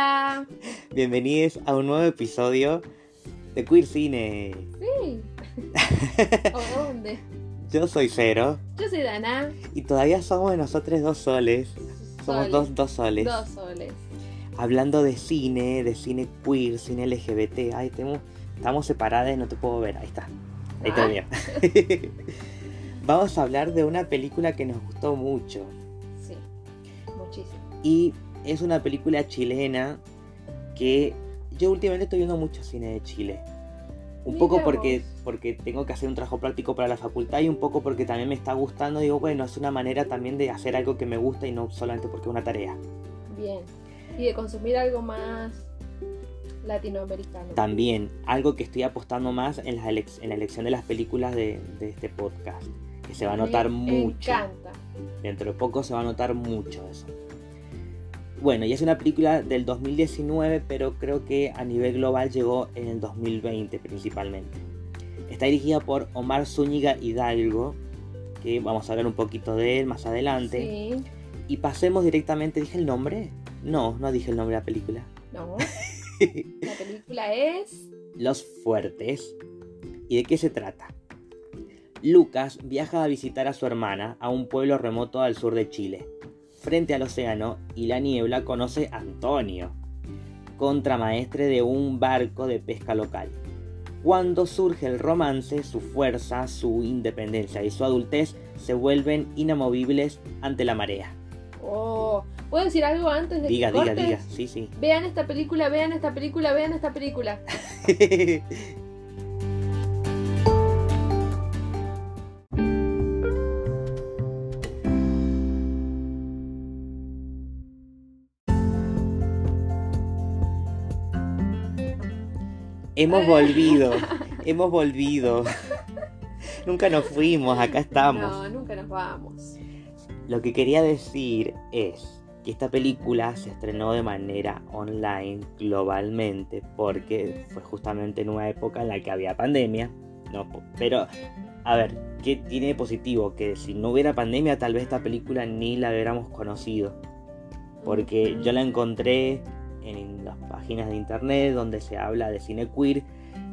Hola. Bienvenidos a un nuevo episodio de Queer Cine. Sí. ¿O dónde? Yo soy Cero Yo soy Dana. y todavía somos nosotros dos soles. Somos dos, dos soles. Dos soles. Hablando de cine, de cine queer, cine LGBT. Ay, tenemos, estamos separadas y no te puedo ver. Ahí está. Ahí está Ah. bien. Vamos a hablar de una película que nos gustó mucho. Sí. Muchísimo. Y es una película chilena que yo últimamente estoy viendo mucho cine de Chile. Un poco porque, porque tengo que hacer un trabajo práctico para la facultad y un poco porque también me está gustando. Digo, bueno, es una manera también de hacer algo que me gusta y no solamente porque es una tarea. Bien. Y de consumir algo más latinoamericano. También, algo que estoy apostando más en, elec- en la elección de las películas de, de este podcast. Que se va a notar Me mucho. encanta. Dentro de poco se va a notar mucho eso. Bueno, y es una película del 2019, pero creo que a nivel global llegó en el 2020 principalmente. Está dirigida por Omar Zúñiga Hidalgo, que vamos a hablar un poquito de él más adelante. Sí. Y pasemos directamente, ¿dije el nombre? No, no dije el nombre de la película. No. La película es. Los Fuertes. ¿Y de qué se trata? Lucas viaja a visitar a su hermana a un pueblo remoto al sur de Chile. Frente al océano y la niebla conoce a Antonio, contramaestre de un barco de pesca local. Cuando surge el romance, su fuerza, su independencia y su adultez se vuelven inamovibles ante la marea. Oh. ¿Puedo decir algo antes de Diga, que diga, cortes? diga. Sí, sí. Vean esta película, vean esta película, vean esta película. Hemos volvido, hemos volvido. Nunca nos fuimos, acá estamos. No, nunca nos vamos. Lo que quería decir es que esta película se estrenó de manera online globalmente porque fue justamente en una época en la que había pandemia. No, pero, a ver, ¿qué tiene de positivo? Que si no hubiera pandemia tal vez esta película ni la hubiéramos conocido. Porque yo la encontré en las páginas de internet donde se habla de cine queer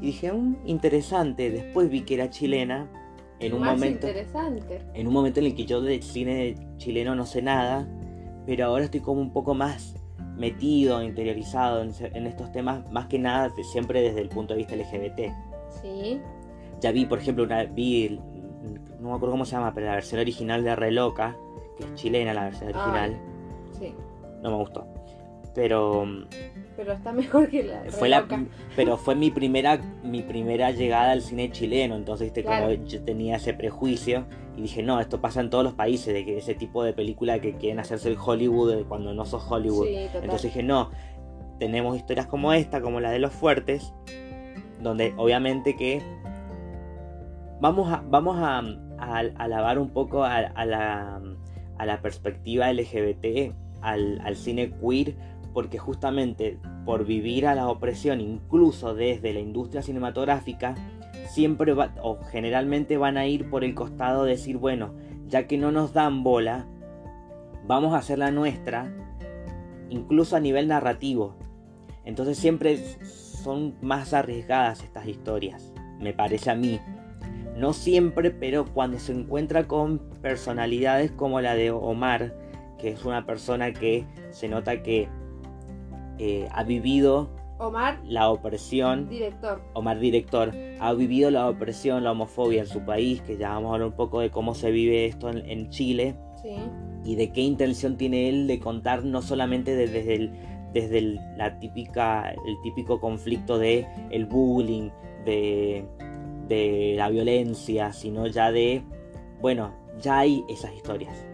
y dije, "Mm, interesante. Después vi que era chilena en un Más momento interesante. en un momento en el que yo de cine chileno no sé nada, pero ahora estoy como un poco más metido, interiorizado en, estos temas, más que nada siempre desde el punto de vista LGBT. Sí. Ya vi, por ejemplo, una vi, no me acuerdo cómo se llama, pero la versión original de Re Loca, que es chilena la versión original, Sí. no me gustó. Pero Pero está mejor que la. fue la pero fue mi primera mi primera llegada al cine chileno entonces viste Claro. como yo tenía ese prejuicio y dije no esto pasa en todos los países de que ese tipo de película que quieren hacerse el Hollywood cuando no sos Hollywood Sí, entonces dije no tenemos historias como esta como la de los fuertes donde obviamente que vamos a vamos a, a alabar un poco a, a la a la perspectiva LGBT al, al cine queer porque justamente por vivir a la opresión incluso desde la industria cinematográfica siempre o generalmente van a ir por el costado de decir bueno ya que no nos dan bola vamos a hacer la nuestra incluso a nivel narrativo entonces siempre son más arriesgadas estas historias me parece a mí. No siempre pero cuando se encuentra con personalidades como la de Omar que es una persona que se nota que eh, ha vivido Omar, la opresión, director. Omar director, ha vivido la opresión, la homofobia en su país, que ya vamos a hablar un poco de cómo se vive esto en, en Chile Sí. y de qué intención tiene él de contar no solamente de- desde, el, desde el- la típica, el típico conflicto de el bullying, de, de la violencia, sino ya de, bueno, ya hay esas historias.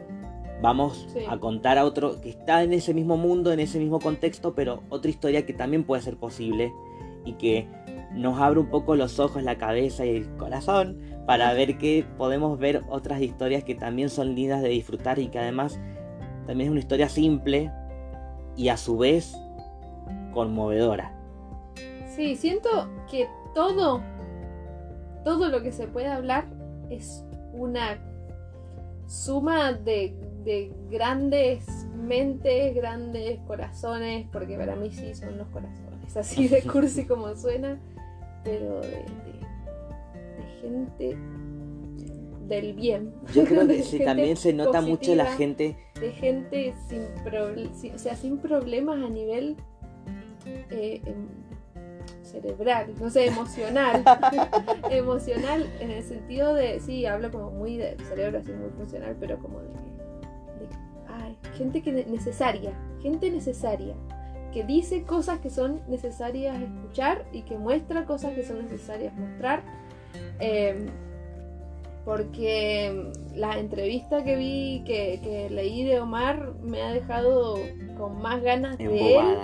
Vamos Sí. a contar a otro que está en ese mismo mundo, en ese mismo contexto, pero otra historia que también puede ser posible y que nos abre un poco los ojos, la cabeza y el corazón para ver que podemos ver otras historias que también son lindas de disfrutar y que además también es una historia simple y a su vez conmovedora. Sí, siento que todo, todo lo que se puede hablar es una suma de, de grandes mentes, grandes corazones, porque para mí sí son los corazones, así de cursi como suena, pero de, de- de gente del bien. Yo creo que sí, también se nota mucho la gente. De gente sin, sin- o sea, sin problemas a nivel eh, em, cerebral, no sé, emocional. emocional en el sentido de, sí, hablo como muy de cerebro, así muy funcional, pero como de ay, gente que ne- necesaria, gente necesaria, que dice cosas que son necesarias escuchar y que muestra cosas que son necesarias mostrar. Em, porque la entrevista que vi, que, que leí de Omar, me ha dejado con más ganas de él,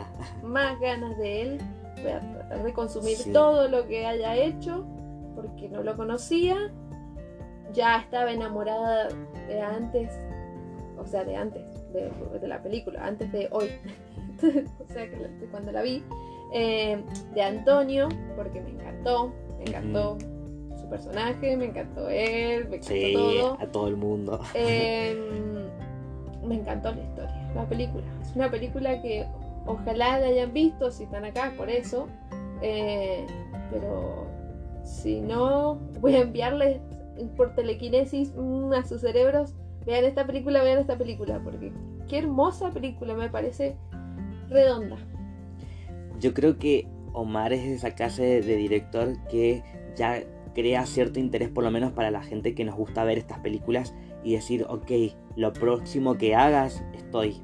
más ganas de él. Voy a tratar de consumir Sí. todo lo que haya hecho, porque no lo conocía. Ya estaba enamorada de antes, o sea, de antes de, de la película, antes de hoy, o sea, que de cuando la vi, eh, de Antonio, porque me encantó, me encantó su personaje, me encantó él, me encantó Sí, todo. a todo el mundo. Eh, me encantó la historia, la película. Es una película que ojalá la hayan visto si están acá, por eso. Eh, pero si no, voy a enviarles por telequinesis mm, a sus cerebros. Vean esta película, vean esta película, porque qué hermosa película, me parece redonda. Yo creo que Omar es esa clase de, director que ya crea cierto interés, por lo menos para la gente que nos gusta ver estas películas y decir, ok, lo próximo que hagas, estoy.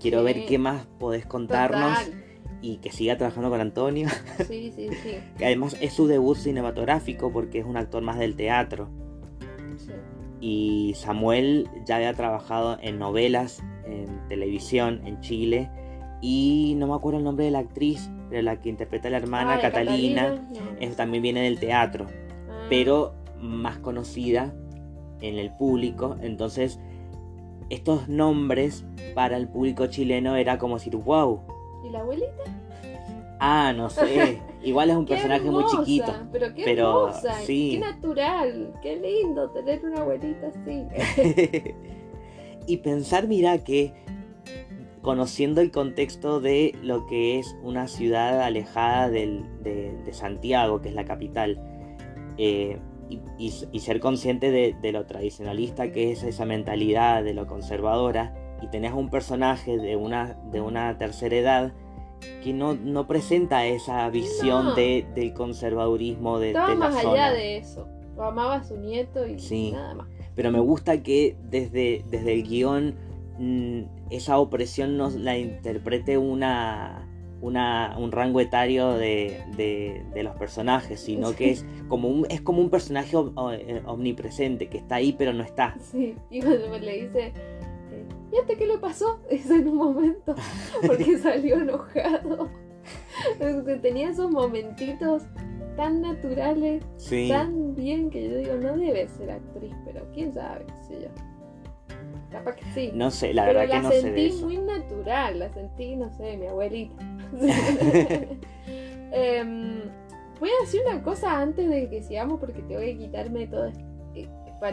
Quiero Sí. ver qué más podés contarnos Total. y que siga trabajando con Antonio. Sí, sí, sí. que además es su debut cinematográfico porque es un actor más del teatro. Y Samuel ya había trabajado en novelas, en televisión, en Chile. Y no me acuerdo el nombre de la actriz, pero la que interpreta a la hermana, Ay, Catalina, no. es- también viene del teatro, Ah, pero más conocida en el público. Entonces, estos nombres para el público chileno era como decir, wow, ¿Y la abuelita? ah, no sé, igual es un Qué personaje muy chiquito. Pero qué pero hermosa, sí. qué natural, qué lindo tener una abuelita así. y pensar, mira, que conociendo el contexto de lo que es una ciudad alejada del- de, de Santiago, que es la capital, eh, y, y- y ser consciente de, de lo tradicionalista que es esa mentalidad, de lo conservadora, y tenés un personaje de una, de una tercera edad que no, no presenta esa visión No. de, del conservadurismo de, Estaba de la más zona. allá de eso. Lo amaba a su nieto y Sí. nada más. Pero me gusta que desde, desde el guion mm, esa opresión nos la interprete una, una, un rango etario de, de- de los personajes, sino que es como un, es como un personaje eh, omnipresente, que está ahí pero no está. Sí, y cuando le dice, eh, ¿viste qué le pasó? Es en un momento, porque salió enojado. Tenía esos momentitos tan naturales, Sí. tan bien, que yo digo, no debe ser actriz, pero quién sabe, qué sé yo. Capaz que sí. No sé, la pero verdad la que no sé sentí de eso. muy natural, la sentí, no sé, mi abuelita. Em, voy a decir una cosa antes de que sigamos porque tengo que quitarme todo. esto.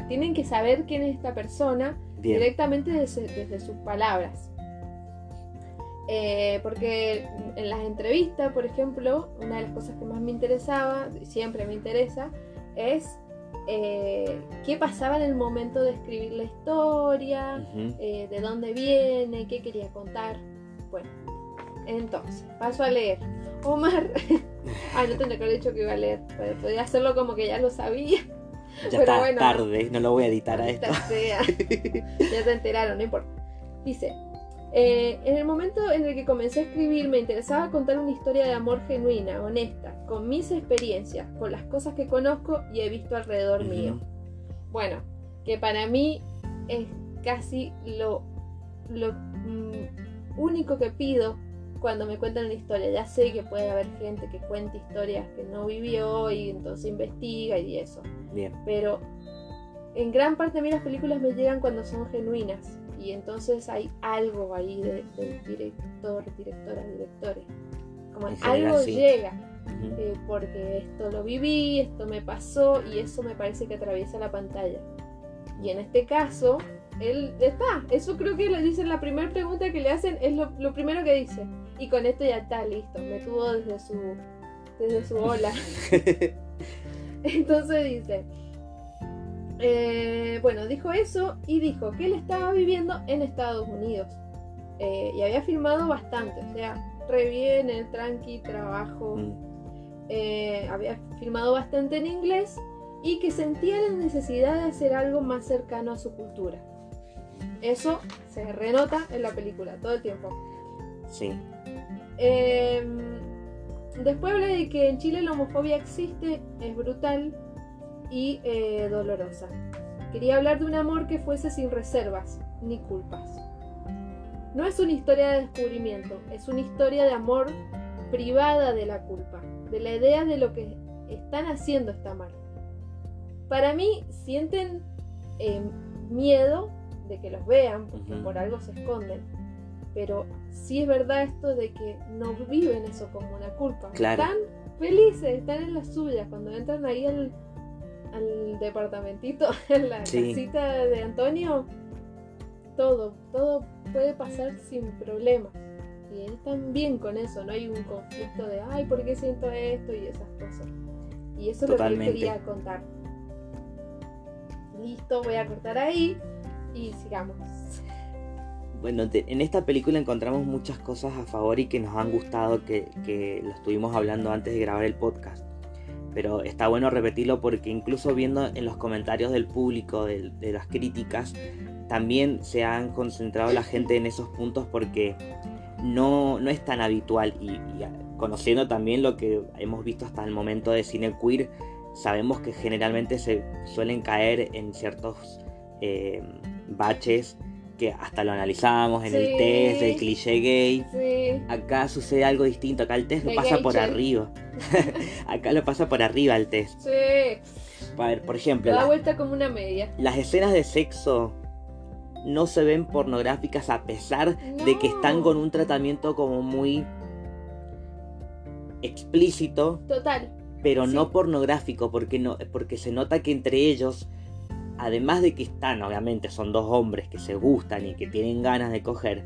Tienen que saber quién es esta persona Bien. directamente desde, desde sus palabras. Eh, porque en las entrevistas, por ejemplo, una de las cosas que más me interesaba, y siempre me interesa, es eh, qué pasaba en el momento de escribir la historia, eh, de dónde viene, qué quería contar. Bueno, entonces, paso a leer. Omar, ay, no tendría que haber dicho que iba a leer, pod- podía hacerlo como que ya lo sabía. Ya pero está bueno. tarde, no lo voy a editar a esto. Sea. ya se enteraron, no importa. Dice, eh, en el momento en el que comencé a escribir me interesaba contar una historia de amor genuina, honesta, con mis experiencias, con las cosas que conozco y he visto alrededor mío. Bueno, que para mí es casi lo, lo mm, único que pido cuando me cuentan una historia. Ya sé que puede haber gente que cuente historias que no vivió y entonces investiga y eso Bien. pero en gran parte a mí las películas me llegan cuando son genuinas y entonces hay algo ahí de- del director, directora, directores. Como En algo sí. llega, Ujú. eh, porque esto lo viví, esto me pasó y eso me parece que atraviesa la pantalla. Y en este caso, él está. Eso creo que le dicen la primera pregunta que le hacen, es lo, lo primero que dice. Y con esto ya está listo, me tuvo desde su, desde su ola. Entonces dice, eh, bueno, dijo eso y dijo que él estaba viviendo en Estados Unidos. Eh, y había filmado bastante, o sea, re bien, el tranqui, trabajo. Mm. Eh, había filmado bastante en inglés y que sentía la necesidad de hacer algo más cercano a su cultura. Eso se renota en la película todo el tiempo. Sí. Eh, después habla de que en Chile la homofobia existe, es brutal y eh, dolorosa. Quería hablar de un amor que fuese sin reservas ni culpas. No es una historia de descubrimiento, es una historia de amor privada de la culpa, de la idea de lo que están haciendo está mal. Para mí sienten eh, miedo de que los vean, porque por algo se esconden. Pero sí es verdad esto de que no viven eso como una culpa. Claro. Están felices, están en las suyas. Cuando entran ahí al, al departamentito, en la Sí. casita de Antonio, todo, todo puede pasar sin problemas. Y están bien con eso, no hay un conflicto de, ay, ¿por qué siento esto? y esas cosas. Y eso es lo que yo quería contar. Listo, voy a cortar ahí y sigamos. Bueno, en esta película encontramos muchas cosas a favor y que nos han gustado, que, que lo estuvimos hablando antes de grabar el podcast. Pero está bueno repetirlo porque incluso viendo en los comentarios del público, de, las críticas, también se han concentrado la gente en esos puntos porque no, no es tan habitual y, conociendo también lo que hemos visto hasta el momento de cine queer, sabemos que generalmente se suelen caer en ciertos eh, baches que hasta lo analizamos en el test del cliché gay. Sí, Acá sucede algo distinto, acá el test lo pasa por check. arriba. acá lo pasa por arriba el test. sí. A ver, por ejemplo, Lo da las, vuelta como una media. las escenas de sexo no se ven pornográficas a pesar de que están con un tratamiento como muy explícito, Total. pero Sí. no pornográfico, porque no, porque se nota que entre ellos, además de que están, obviamente, son dos hombres que se gustan y que tienen ganas de coger,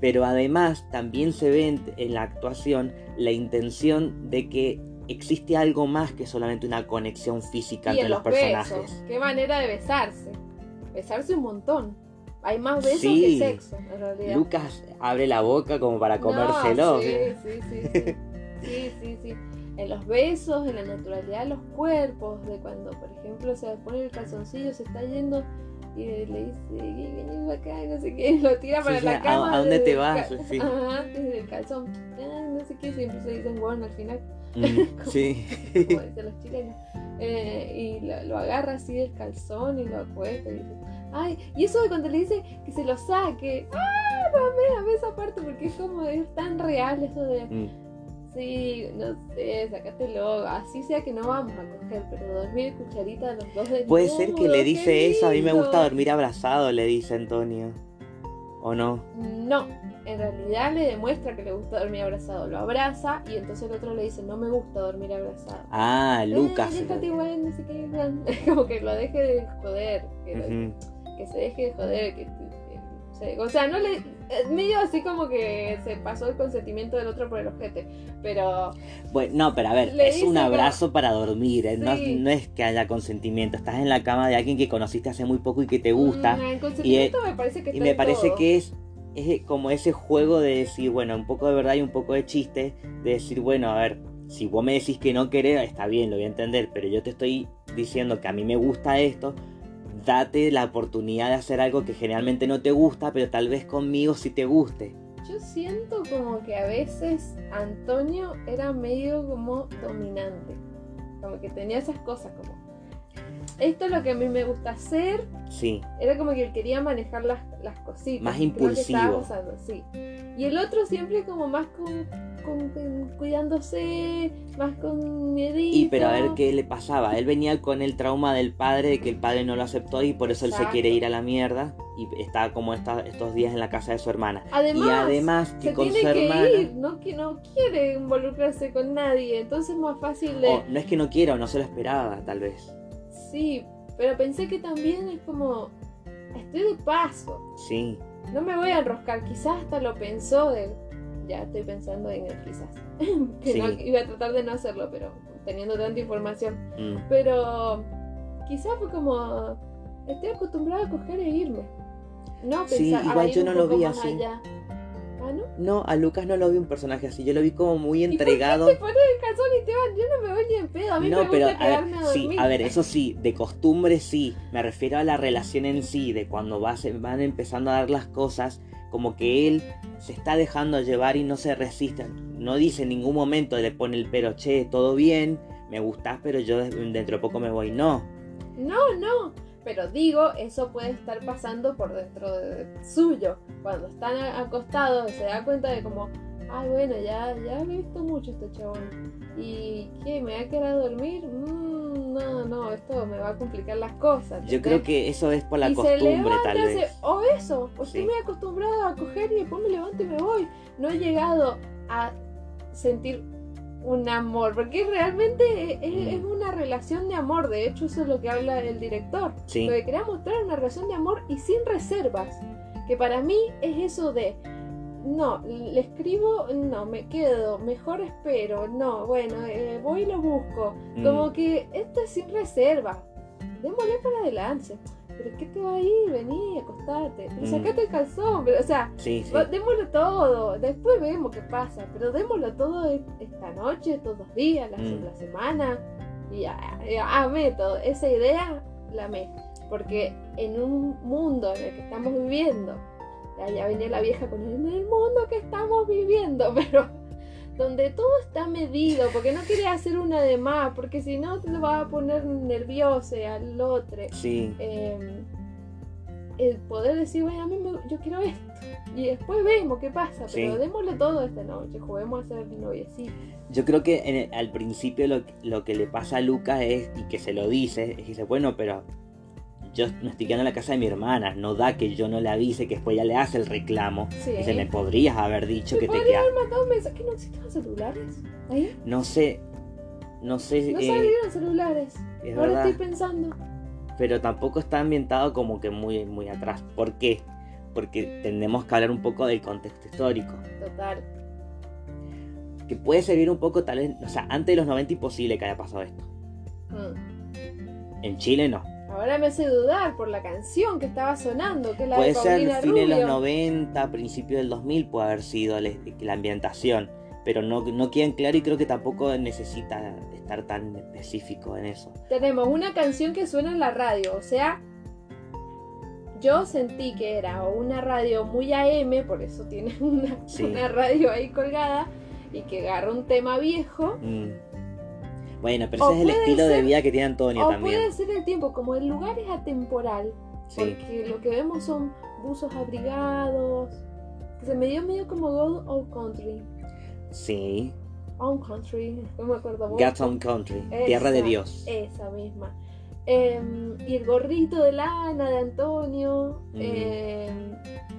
pero además también se ve en, en la actuación la intención de que existe algo más que solamente una conexión física Y entre en los los personajes. besos. Qué manera de besarse. Besarse un montón. Hay más besos Sí. que sexo, en realidad. Lucas abre la boca como para No, comérselo. sí, sí, sí, sí. Sí, sí, sí. En los besos, en la naturalidad de los cuerpos, de cuando, por ejemplo, se pone el calzoncillo, se está yendo y le dice, ven acá, no sé qué, lo tira para sí, la ¿a- cama. a dónde te vas? Sí. Ajá, desde el calzón. Ah, no sé qué, siempre se dicen bueno al final, Mm, sí. como dicen los chilenos. Eh, y lo, lo agarra así del calzón y lo acuesta y dice, ay, y eso de cuando le dice que se lo saque, ah, no, amé esa parte porque es como, es tan real eso de, Mm. Sí, no sé, sácatelo, así sea que no vamos a coger, pero dormir cucharita los dos de Puede ser que le dice eso, a mí me gusta dormir abrazado, le dice Antonio. ¿O no? No, en realidad le demuestra que le gusta dormir abrazado, lo abraza y entonces el otro le dice, no me gusta dormir abrazado. Ah, Lucas. Eh, déjate igual, no sé qué, como que lo deje de joder, que, lo- que se deje de joder, que, que- o sea, no le, es medio así como que se pasó el consentimiento del otro por el ojete, pero Bueno, no, pero a ver, es un abrazo para dormir, ¿eh? no, Sí. no es que haya consentimiento. Estás en la cama de alguien que conociste hace muy poco y que te gusta. mm, el consentimiento me parece que Y me parece todo. que es, es como ese juego de decir, bueno, un poco de verdad y un poco de chiste, de decir, bueno, a ver, si vos me decís que no querés, está bien, lo voy a entender, pero yo te estoy diciendo que a mí me gusta esto, date la oportunidad de hacer algo que generalmente no te gusta, pero tal vez conmigo sí te guste. Yo siento como que a veces Antonio era medio como dominante. Como que tenía esas cosas como. Esto es lo que a mí me gusta hacer. Sí, Era como que él quería manejar las, las cositas. Más impulsivo. pasando, sí. Y el otro siempre como más con, con- con cuidándose, más con miedito. y pero a ver qué le pasaba. Él venía con el trauma del padre, de que el padre no lo aceptó y por eso él se quiere ir a la mierda y está como esta- estos días en la casa de su hermana. Además, y además que se con su tiene que hermana... ir, no, que no quiere involucrarse con nadie. Entonces es más fácil de... No es que no quiera o no se lo esperaba, tal vez. Sí, pero pensé que también es como estoy de paso. Sí. No me voy a enroscar. Quizás hasta lo pensó de. Ya estoy pensando en el quizás. que Sí. no, iba a tratar de no hacerlo, pero teniendo tanta información. Mm. Pero quizás fue como. Estoy acostumbrada a coger e irme. No pensar. Sí, igual yo no lo vi así. allá. Ah, ¿no? No, a Lucas no lo vi un personaje así, yo lo vi como muy ¿Y por qué entregado. te pones el calzón y te van? Yo no me voy ni en pedo. A mí No, me pero gusta a ver, a sí, a ver, eso sí, de costumbre sí. Me refiero a la relación en sí, de cuando va- se van empezando a dar las cosas, como que él se está dejando llevar y no se resiste. No dice en ningún momento, le pone el pero, che, todo bien, me gustás, pero yo de- dentro de poco me voy. No, No, no. Pero digo, eso puede estar pasando por dentro de suyo. Cuando están acostados, se da cuenta de como, ay, bueno, ya, ya lo he visto mucho este chabón. ¿Y qué? ¿Me va a quedar a dormir? Mm, no, no, esto me va a complicar las cosas. yo creo que eso es por la y se costumbre, levanta, tal vez. o eso, o estoy Sí. muy acostumbrada a coger y después me levanto y me voy. No he llegado a sentir un amor, porque realmente es, Mm. es una relación de amor, de hecho eso es lo que habla el director. Sí, Lo que quería mostrar es una relación de amor y sin reservas, que para mí es eso de, no, le escribo, no, me quedo, mejor espero, no, bueno, eh, voy y lo busco. mm, Como que esto es sin reserva. Démosle para adelante. ¿Pero qué te va a ir? Vení, acostate. Pero Mm. sacate el calzón. Pero, o sea, sí, sí. démoslo todo. Después vemos qué pasa. Pero démoslo todo e- esta noche, todos los días, la, Mm. la semana. Y amé todo. Esa idea la amé. Porque en un mundo en el que estamos viviendo, ya, ya venía la vieja con el, mundo que estamos viviendo, pero donde todo está medido, porque no quiere hacer una de más, porque si no te lo va a poner nervioso al otro. Sí, Eh, el poder decir, bueno, a mí me- yo quiero esto. Y después vemos qué pasa, pero Sí. démosle todo esta noche, juguemos a ser noviecitos. Yo creo que en el- al principio lo, lo que le pasa a Lucas es, y que se lo dice, es que dice, bueno, pero yo me estoy quedando en la casa de mi hermana, no da que yo no le avise, que después ya le hace el reclamo. Sí. Dice, me podrías haber dicho Me que te podría quedas. haber mandado un mensaje. ¿Que no existían celulares? ¿Ahí? No sé, no sé, No eh, salieron celulares. es Ahora verdad, estoy pensando. pero tampoco está ambientado como que muy, muy atrás. ¿Por qué? Porque tendemos que hablar un poco del contexto histórico. Total. Que puede servir un poco, tal vez, o sea, antes de los 90 imposible que haya pasado esto. Mm. En Chile no. Ahora me hace dudar por la canción que estaba sonando, que es la Puede de ser Paulina fin de los Rubio. 90, principio del 2000 puede haber sido la, ambientación, pero no, no queda en claro y creo que tampoco necesita estar tan específico en eso. Tenemos una canción que suena en la radio, o sea, yo sentí que era una radio muy AM, por eso tiene una, Sí. una radio ahí colgada, y que agarra un tema viejo, Mm. Bueno, pero O ese es el estilo de vida que tiene Antonio o también. puede ser el tiempo, como el lugar es atemporal, Sí, porque lo que vemos son buzos abrigados, se me dio medio como Gold Old Country, sí. Old Country, no me acuerdo. God's Own Country, Tierra de Dios. Esa misma. Em, y el gorrito de lana de Antonio, Mm. em,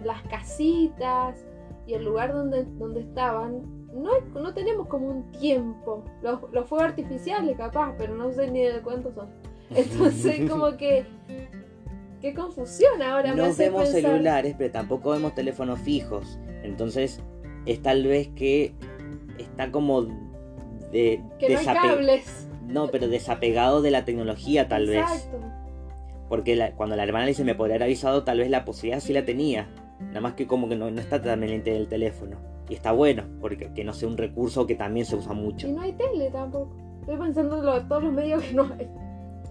las casitas y el lugar donde, donde estaban. No, hay- no tenemos como un tiempo. Los, los fuegos artificiales, capaz, pero no sé ni de cuántos son. Entonces, como que. Qué confusión ahora me no hace vemos pensar. celulares, pero tampoco vemos teléfonos fijos. Entonces, es tal vez que está como de, Que no hay desape- cables. No, pero desapegado de la tecnología, tal vez. Exacto. Porque la- cuando la hermana le dice me podría haber avisado, tal vez la posibilidad sí la tenía. Nada más que como que no, no está tan pendiente del teléfono. Y está bueno, porque que no sea un recurso que también se usa mucho. Y no hay tele tampoco. Estoy pensando en lo- todos los medios que no hay.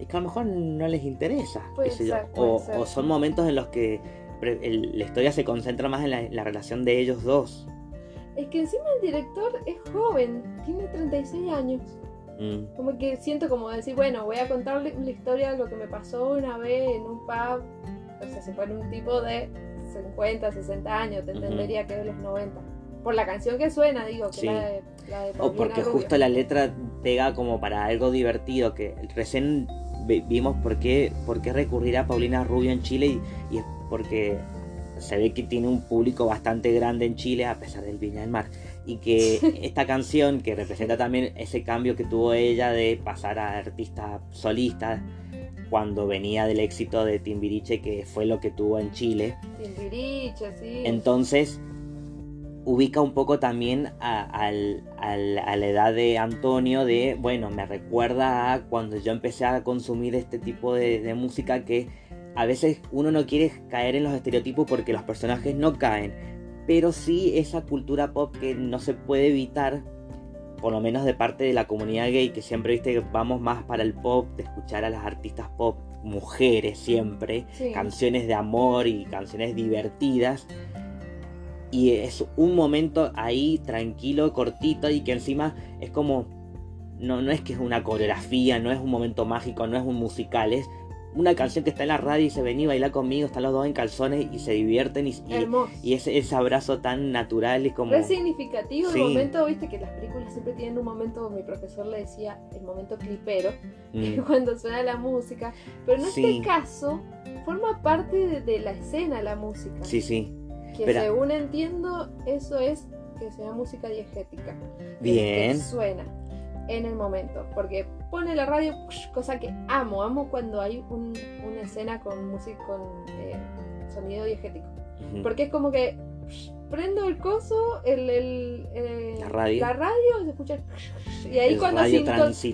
Es que a lo mejor no les interesa. Puede yo. puede o, ser. o son momentos en los que el- la historia se concentra más en la, en la relación de ellos dos. Es que encima el director es joven, tiene 36 años. Mm, Como que siento como decir, bueno, voy a contarle la historia de lo que me pasó una vez en un pub. O sea, si fuera un tipo de 50, 60 años, te entendería que es de los 90. Por la canción que suena, digo, que Sí. la de, la de O porque Rubio. justo la letra pega como para algo divertido, que recién vi- vimos por qué, por qué recurrir a Paulina Rubio en Chile y, y es porque se ve que tiene un público bastante grande en Chile a pesar del Viña del Mar. Y que esta canción, que representa también ese cambio que tuvo ella de pasar a artista solista, cuando venía del éxito de Timbiriche, que fue lo que tuvo en Chile. Timbiriche, sí. Entonces, ubica un poco también a, la edad de Antonio de, bueno, me recuerda a cuando yo empecé a consumir este tipo de, música que a veces uno no quiere caer en los estereotipos porque los personajes no caen, pero sí esa cultura pop que no se puede evitar, por lo menos de parte de la comunidad gay, que siempre viste que vamos más para el pop, de escuchar a las artistas pop, mujeres siempre, canciones de amor y canciones divertidas y es un momento ahí tranquilo, cortito y que encima es como, no, no es que es una coreografía, no es un momento mágico, no es un musical, es una canción que está en la radio y se ven y bailar conmigo, están los dos en calzones y se divierten y, y, ese, ese, abrazo tan natural y como... Es significativo el momento, viste que las películas siempre tienen un momento, mi profesor le decía, el momento clipero, mm. cuando suena la música, pero en este caso forma parte de la escena la música. Sí, sí. Que según entiendo, eso es que sea música diegética. Bien. Que suena en el momento. Porque pone la radio, cosa que amo. Amo cuando hay una escena con música, con eh, sonido diegético. Porque es como que prendo el coso, el, el eh, la, radio. la radio, se escucha. Y ahí cuando,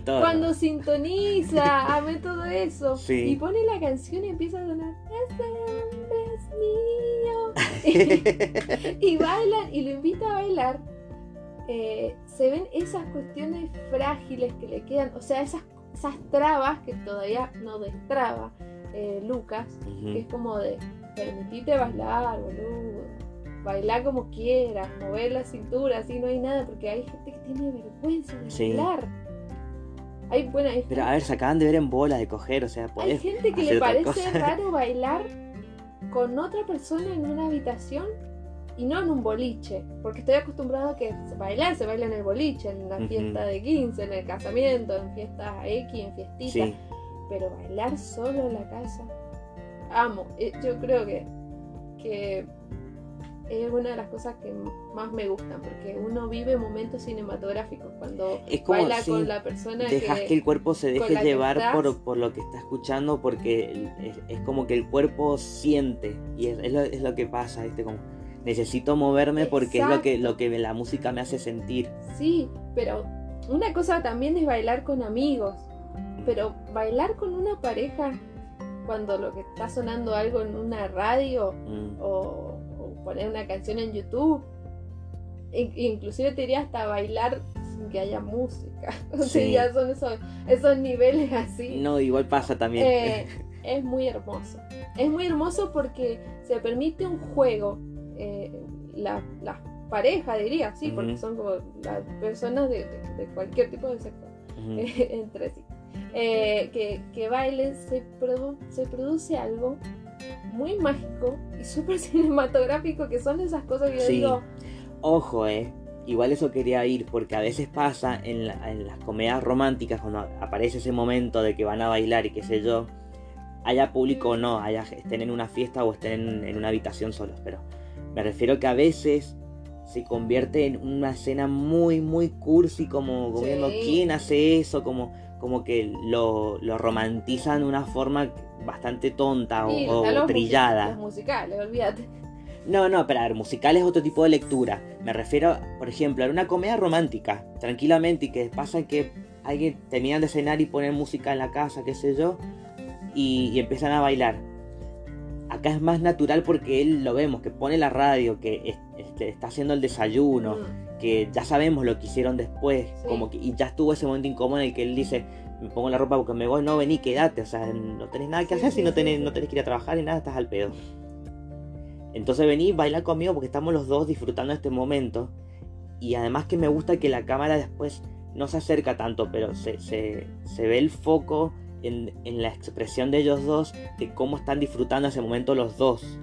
cuando sintoniza, ame todo eso. Y pone la canción y empieza a sonar. Este hombre es mío. y, bailan y lo invita a bailar. Eh, se ven esas cuestiones frágiles que le quedan, o sea, esas, esas trabas que todavía no destraba eh, Lucas, que es como de permitite bailar, boludo bailar como quieras, mover la cintura, así no hay nada, porque hay gente que tiene vergüenza de bailar. Hay, bueno, Pero a ver, se acaban de ver en bola, de coger, o sea, Hay gente que le parece raro bailar con otra persona en una habitación y no en un boliche, porque estoy acostumbrado a que bailar se baila en el boliche, en la fiesta de 15, en el casamiento, en fiestas X, en fiestitas, pero bailar solo en la casa, amo, eh, yo creo que, que es una de las cosas que más me gustan, porque uno vive momentos cinematográficos cuando baila con la persona dejas que, el cuerpo se deje llevar por, lo que está escuchando, porque es, como que el cuerpo siente, y es, lo, que pasa, ¿viste? Como, necesito moverme porque es lo que, lo que la música me hace sentir. Sí, pero una cosa también es bailar con amigos, pero bailar con una pareja cuando lo que está sonando algo en una radio mm. o poner una canción en YouTube. inclusive te diría hasta bailar sin que haya música. O sea, ya son esos, esos niveles así. No, igual pasa también. Eh, es muy hermoso. Es muy hermoso porque se permite un juego. Eh, las la parejas, diría, sí, porque son como las personas de, cualquier tipo de sector entre sí. Eh, que, que bailen, se, se produce algo muy mágico y súper cinematográfico, que son esas cosas que yo digo. Ojo, eh. Igual eso quería ir, porque a veces pasa en, las comedias románticas, cuando aparece ese momento de que van a bailar y qué sé yo, haya público o no, haya, estén en una fiesta o estén en, una habitación solos, pero me refiero que a veces se convierte en una escena muy, muy cursi, como, como ¿quién hace eso? Como, como que lo, lo romantizan de una forma bastante tonta o, trillada. Los musicales, olvídate. No, no, pero a ver, musical es otro tipo de lectura. Me refiero, por ejemplo, a una comedia romántica, tranquilamente, y que pasa que alguien termina de cenar y ponen música en la casa, qué sé yo, y, empiezan a bailar. Acá es más natural porque él lo vemos, que pone la radio, que este, está haciendo el desayuno, mm. Que ya sabemos lo que hicieron después, como que, y ya estuvo ese momento incómodo en el que él dice, me pongo la ropa porque me voy, no vení, quédate, o sea, no tenés nada que hacer si no tenés, no tenés que ir a trabajar y nada, estás al pedo. Entonces vení, baila conmigo porque estamos los dos disfrutando este momento. Y además que me gusta que la cámara después no se acerca tanto, pero se, se, se ve el foco en, en, la expresión de ellos dos, de cómo están disfrutando ese momento los dos.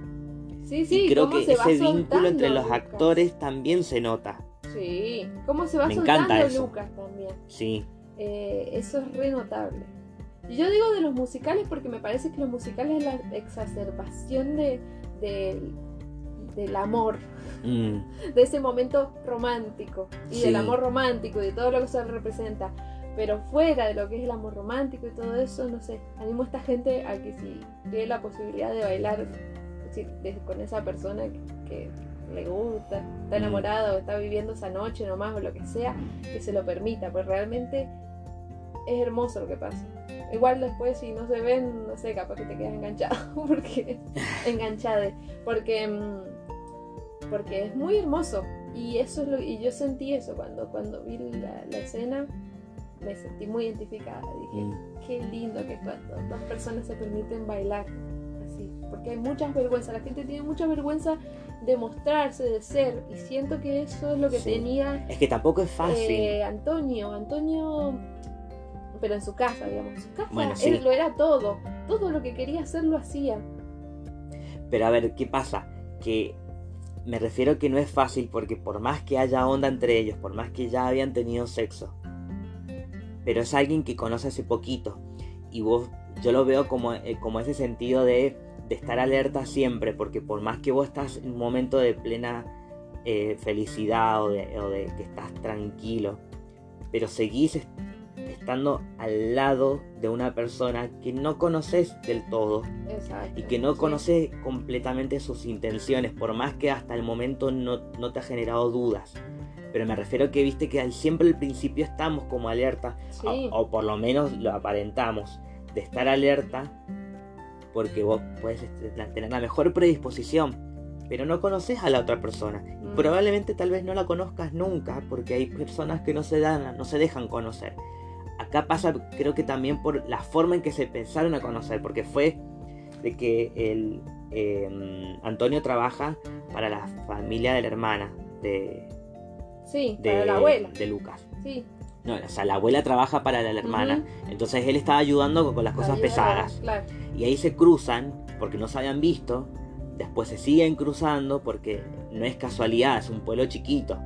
Sí, sí, y creo que ese vínculo entre los actores también se nota. Sí, cómo se va me encanta eso. Lucas también. Sí. Eh, eso es re notable. Yo digo de los musicales porque me parece que los musicales es la exacerbación de, del amor, mm. de ese momento romántico y del amor romántico y de todo lo que se representa. Pero fuera de lo que es el amor romántico y todo eso, no sé, animo a esta gente a que si tiene la posibilidad de bailar con esa persona que, le gusta, está enamorado, o está viviendo esa noche nomás o lo que sea, que se lo permita, pues realmente es hermoso lo que pasa. Igual después si no se ven, no sé, capaz que te quedas enganchado, porque enganchade, porque mm, porque es muy hermoso y eso es lo y yo sentí eso cuando cuando vi la, escena me sentí muy identificada, dije, mm. qué lindo que cuando dos personas se permiten bailar así, porque hay muchas vergüenzas, la gente tiene mucha vergüenza de mostrarse, de ser, y siento que eso es lo que tenía... Es que tampoco es fácil. Eh, Antonio, Antonio pero en su casa, digamos. En su casa él lo era todo. Todo lo que quería hacer lo hacía. Pero a ver, ¿qué pasa? Que me refiero que no es fácil porque por más que haya onda entre ellos, por más que ya habían tenido sexo, pero es alguien que conoce hace poquito. Y vos, yo lo veo como, eh, como ese sentido de, de, estar alerta siempre, porque por más que vos estás en un momento de plena eh, felicidad o de, o de que estás tranquilo, pero seguís estando al lado de una persona que no conoces del todo y que no conoces completamente sus intenciones, por más que hasta el momento no, te ha generado dudas. Pero me refiero que viste que siempre al principio estamos como alerta, o, por lo menos lo aparentamos, de estar alerta, porque vos puedes este, tener la mejor predisposición, pero no conoces a la otra persona. Mm. Probablemente tal vez no la conozcas nunca, porque hay personas que no se dan, no se dejan conocer acá pasa creo que también por la forma en que se pensaron a conocer, porque fue de que el, em, Antonio trabaja para la familia de la hermana de... Sí, de, la abuela. De Lucas. Sí. No, o sea, la abuela trabaja para la, hermana, entonces él estaba ayudando con, las cosas pesadas. Y ahí se cruzan porque no se habían visto, después se siguen cruzando porque no es casualidad, es un pueblo chiquito.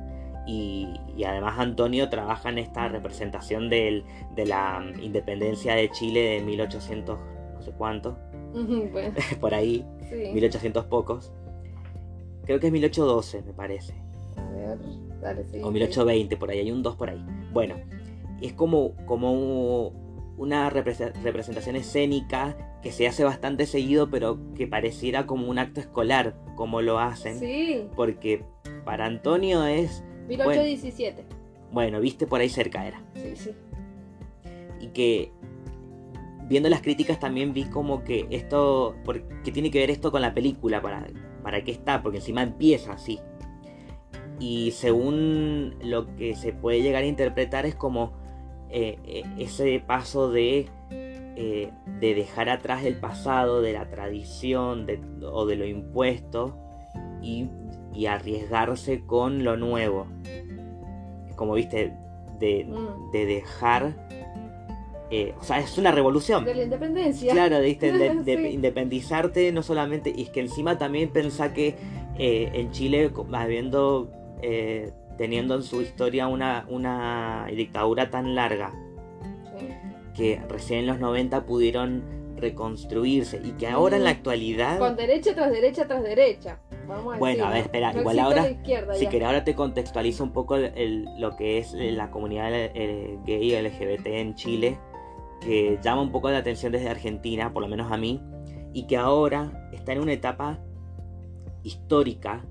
Y, además Antonio trabaja en esta representación de la independencia de Chile de 1800, no sé cuánto, por ahí, 1800 pocos. Creo que es 1812, me parece. A ver, dale, sí, O 1820, por ahí, hay un 2 por ahí. Bueno, es como, como una representación escénica que se hace bastante seguido, pero que pareciera como un acto escolar, como lo hacen. Sí. Porque para Antonio es 1817. Bueno, viste, por ahí cerca era. Sí, sí. Y que viendo las críticas también vi como que esto, que tiene que ver esto con la película, para, para qué está, porque encima empieza así. Y según lo que se puede llegar a interpretar es como eh, eh, ese paso de, eh, de dejar atrás el pasado, de la tradición o de lo impuesto y y arriesgarse con lo nuevo. Como viste, de, mm. dejar... Eh, o sea, es una revolución. De la independencia. Claro, de, independizarte no solamente... Y es que encima también pensá que en Chile, habiendo... Eh, teniendo en su historia una, una dictadura tan larga, que recién en los 90 pudieron reconstruirse y que ahora en la actualidad... Con derecha tras derecha tras derecha bueno, a ver, espera, igual ahora, si querés ahora te contextualizo un poco lo que es eh, la comunidad gay y LGBT en Chile, que llama un poco la atención desde Argentina, por lo menos a mí, y que ahora está en una etapa histórica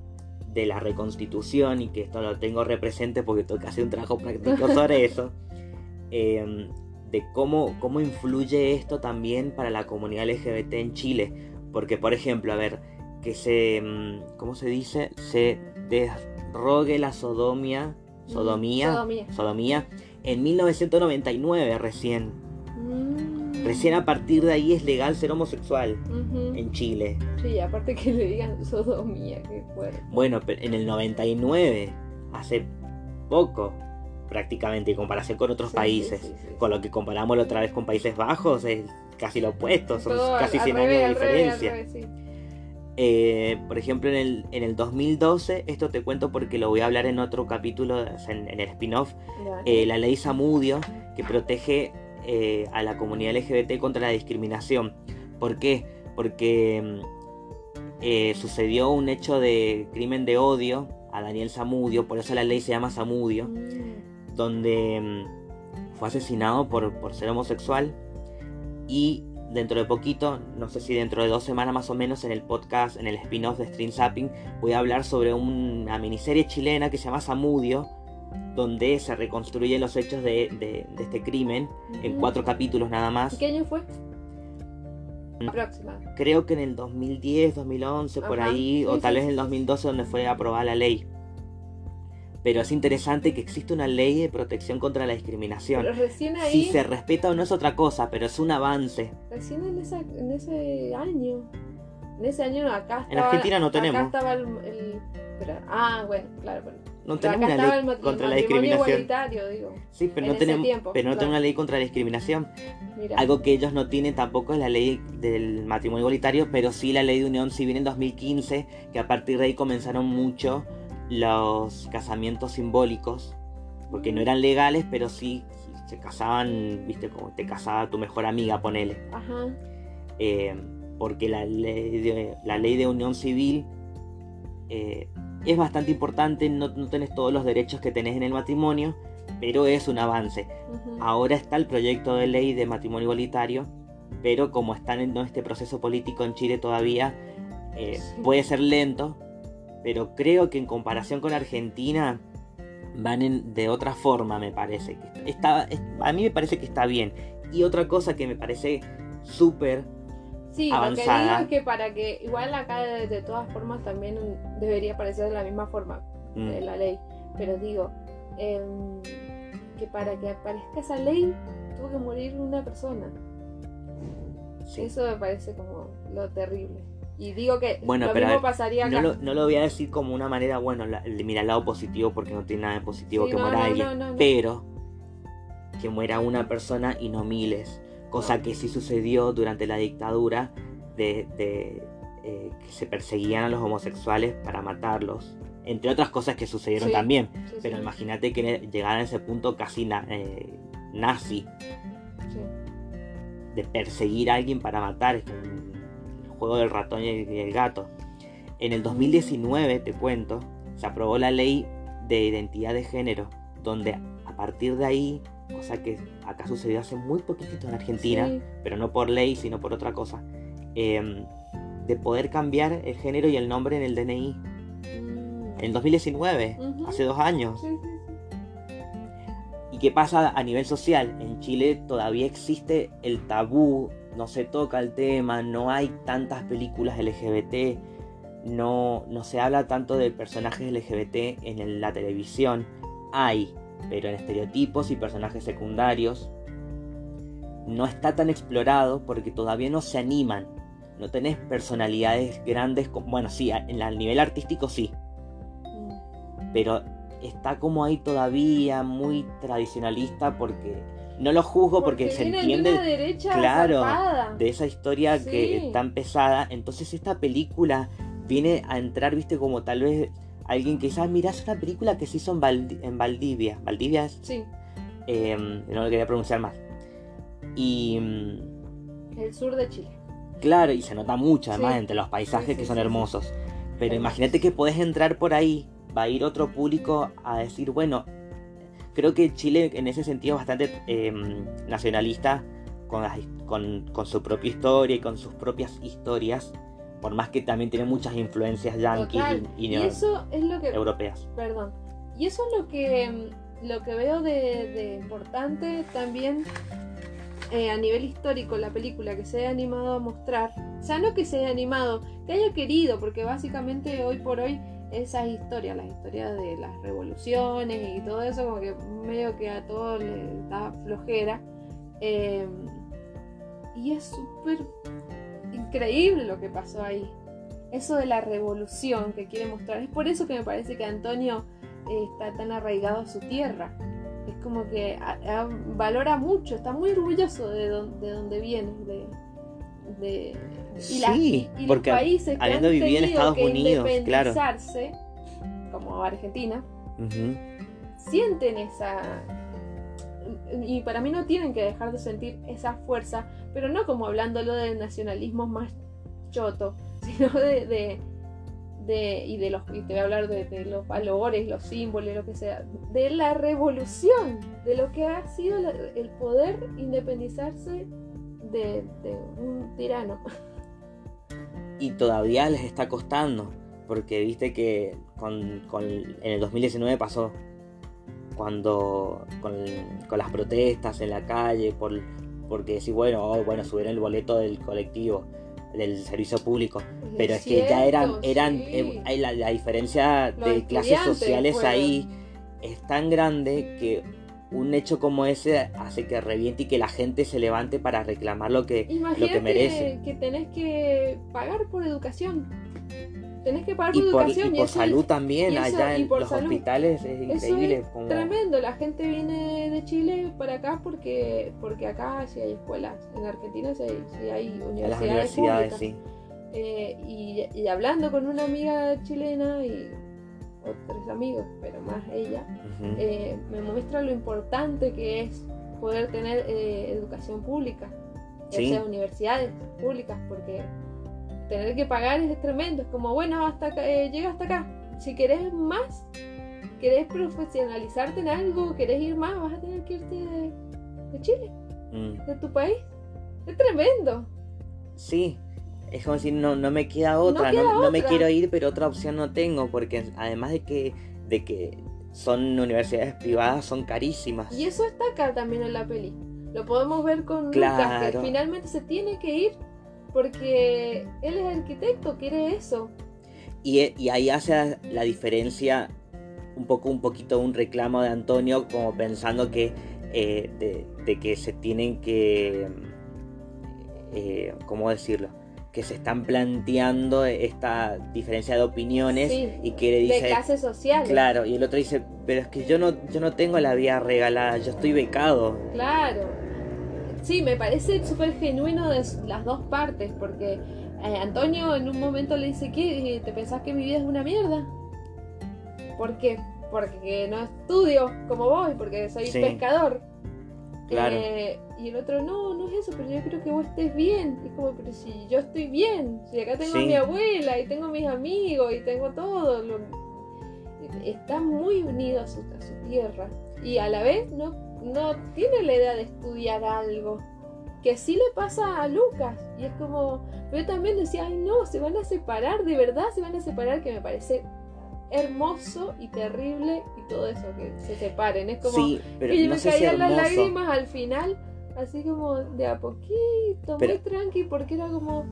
de la reconstitución, y que esto lo tengo represente porque tengo que hacer un trabajo práctico sobre eso, em, de cómo, cómo influye esto también para la comunidad LGBT en Chile. Porque, por ejemplo, a ver, que se, mm, ¿cómo se dice? Se desrogue la sodomía, sodomía, sodomía, en 1999 recién. Mm. Recién a partir de ahí es legal ser homosexual en Chile. Sí, aparte que le digan sodomía, qué fuerte. Bueno, pero en el 99, hace poco, prácticamente, en comparación con otros países. con lo que comparamos la otra vez con Países Bajos, es casi lo opuesto, son casi 100 años de diferencia. Eh, por ejemplo, en el, en el 2012, esto te cuento porque lo voy a hablar en otro capítulo, en, el spin-off, eh, la ley Samudio, que protege eh, a la comunidad LGBT contra la discriminación. ¿Por qué? Porque mm, sucedió un hecho de crimen de odio a Daniel Samudio, por eso la ley se llama Samudio, mm. donde mm, fue asesinado por, por ser homosexual y dentro de poquito, no sé si dentro de dos semanas más o menos, en el podcast, en el spin-off de Stream Zapping, voy a hablar sobre una miniserie chilena que se llama Samudio, donde se reconstruyen los hechos de, este crimen en cuatro capítulos nada más. ¿Qué año fue? La próxima. Creo que en el 2010, 2011, por ahí, o tal vez en el 2012 donde fue aprobada la ley. Pero es interesante que existe una ley de protección contra la discriminación. Pero recién ahí... Si se respeta o no es otra cosa, pero es un avance. Recién en, en ese año. En ese año acá estaba... En Argentina no tenemos. Acá estaba el... ah, bueno, claro. No tenemos una ley contra la discriminación. Digo, sí, pero no tenemos, pero no tenemos una ley contra la discriminación. Algo que ellos no tienen tampoco es la ley del matrimonio igualitario, pero sí la ley de unión civil en 2015, que a partir de ahí comenzaron mucho los casamientos simbólicos, porque no eran legales, pero sí se casaban, viste, como te casaba tu mejor amiga, ponele. Ajá. Eh, porque la ley, de, la ley de unión civil eh, es bastante importante, no, tenés todos los derechos que tenés en el matrimonio, pero es un avance. Ahora está el proyecto de ley de matrimonio igualitario, pero como está en este proceso político en Chile todavía, eh, puede ser lento, pero creo que en comparación con Argentina van de otra forma, me parece. Está, a mí me parece que está bien. Y otra cosa que me parece súper sí, avanzada. lo que digo es que para que, igual acá de, todas formas también debería parecer de la misma forma de mm. la ley. Pero digo, em, que para que aparezca esa ley tuvo que morir una persona. Eso me parece como lo terrible. Y digo que bueno, lo pero mismo pasaría acá. No lo, voy a decir como una manera, bueno, mira el lado positivo porque no tiene nada de positivo que muera alguien. pero que muera una persona y no miles. Cosa que sí sucedió durante la dictadura de, eh, que se perseguían a los homosexuales para matarlos. Entre otras cosas que sucedieron también. pero imagínate que llegara a ese punto casi eh, nazi. De perseguir a alguien para matar juego del ratón y el, gato. En el 2019, te cuento, se aprobó la ley de identidad de género, donde a partir de ahí, cosa que acá sucedió hace muy poquitito en Argentina, pero no por ley, sino por otra cosa, em, de poder cambiar el género y el nombre en el DNI. Mm. En 2019, hace dos años. ¿Y qué pasa a nivel social? En Chile todavía existe el tabú no se toca el tema, no hay tantas películas LGBT, no, no se habla tanto de personajes LGBT en la televisión. Hay, pero en estereotipos y personajes secundarios. No está tan explorado porque todavía no se animan. No tenés personalidades grandes, bueno, sí, en el nivel artístico sí. Mm. Pero está como ahí todavía muy tradicionalista porque no lo juzgo porque, se entiende claro de esa historia que está empezada entonces esta película viene a entrar viste como tal vez alguien que dice ah, mira es una película que se hizo en, Valdivia Valdivia es sí. em, no lo quería pronunciar más. Y mm, el sur de Chile. claro y se nota mucho además entre los paisajes que son hermosos. Pero imagínate que podés entrar por ahí va a ir otro público a decir bueno creo que Chile en ese sentido es bastante em, nacionalista con, con, su propia historia y con sus propias historias, por más que también tiene muchas influencias yanquis y, eso es lo que, europeas. Perdón. Y eso es lo que, em, lo que veo de, importante también eh, a nivel histórico, la película que se haya animado a mostrar. O sea, no que se haya animado, que haya querido, porque básicamente hoy por hoy esas historias, las historias de las revoluciones y todo eso, como que medio que a todos les da flojera. Em, y es súper increíble lo que pasó ahí. Eso de la revolución que quiere mostrar. Es por eso que me parece que Antonio eh, está tan arraigado a su tierra. Es como que valora mucho, está muy orgulloso de, de donde viene, de, de sí, porque los países que habiendo vivido en Estados Unidos, claro. como Argentina, sienten esa y para mí no tienen que dejar de sentir esa fuerza, pero no como hablándolo de nacionalismo más choto, sino de, de, y de los, y te voy a hablar de, de los valores, los símbolos, lo que sea, de la revolución, de lo que ha sido el poder independizarse de, de un tirano. Y todavía les está costando, porque viste que con, con- en el 2019 pasó, cuando con, con las protestas en la calle, por, porque decís, bueno, oh, bueno, subieron el boleto del colectivo, del servicio público, pero es que ya eran, eran sí. eh, la, la diferencia Los de clases sociales fueron. ahí es tan grande que un hecho como ese hace que reviente y que la gente se levante para reclamar lo que, lo Imagínate que merece. que tenés que pagar por educación. Tenés que pagar por Y por, y educación. por eso salud también, y eso- allá y en los salud. hospitales es increíble. es como- tremendo. La gente viene de Chile para acá porque porque acá sí hay escuelas. En Argentina sí hay, sí hay a las universidades, universidades, públicas. sí. Eh, y, y hablando con una amiga chilena y otros amigos, pero más ella, Ujú. eh, me muestra lo importante que es poder tener eh, educación pública, ya Sí. sea universidades públicas, porque tener que pagar es tremendo. Es como, bueno, hasta acá, eh, llega hasta acá. Si querés más, querés profesionalizarte en algo, querés ir más, vas a tener que irte de, de Chile, Mm. de tu país. Es tremendo. Sí, es como decir, no, no me queda otra, no, queda no me quiero ir, pero otra opción no tengo, porque además de que, de que son universidades privadas, son carísimas. Y eso está acá también en la peli. Lo podemos ver con Lucas, que Claro. finalmente se tiene que ir porque él es arquitecto, quiere eso. Y, y ahí hace la diferencia un poco, un poquito un reclamo de Antonio, como pensando que eh, de, de que se tienen que, eh, ¿cómo decirlo? Que se están planteando esta diferencia de opiniones Sí, y que le de dice, clases sociales. claro, y el otro dice, pero es que yo no, yo no tengo la vida regalada, yo estoy becado. Claro. Sí, me parece súper genuino de las dos partes, porque eh, Antonio en un momento le dice, ¿qué? ¿Te pensás que mi vida es una mierda? ¿Por qué? Porque no estudio como vos, porque soy Sí. pescador. Claro. Eh, y el otro, no, no es eso, pero yo creo que vos estés bien. Y es como, pero si yo estoy bien, si acá tengo a mi abuela y tengo a mis amigos y tengo todo, lo- está muy unido a su, a su tierra. Y a la vez no, no tiene la idea de estudiar algo. Que sí le pasa a Lucas. Y es como, pero yo también decía, ay no, se van a separar, de verdad se van a separar, que me parece hermoso y terrible y todo eso, que se separen. Es como, sí, pero y no me si caían las lágrimas al final, así como de a poquito, Pero- muy tranqui, porque era como.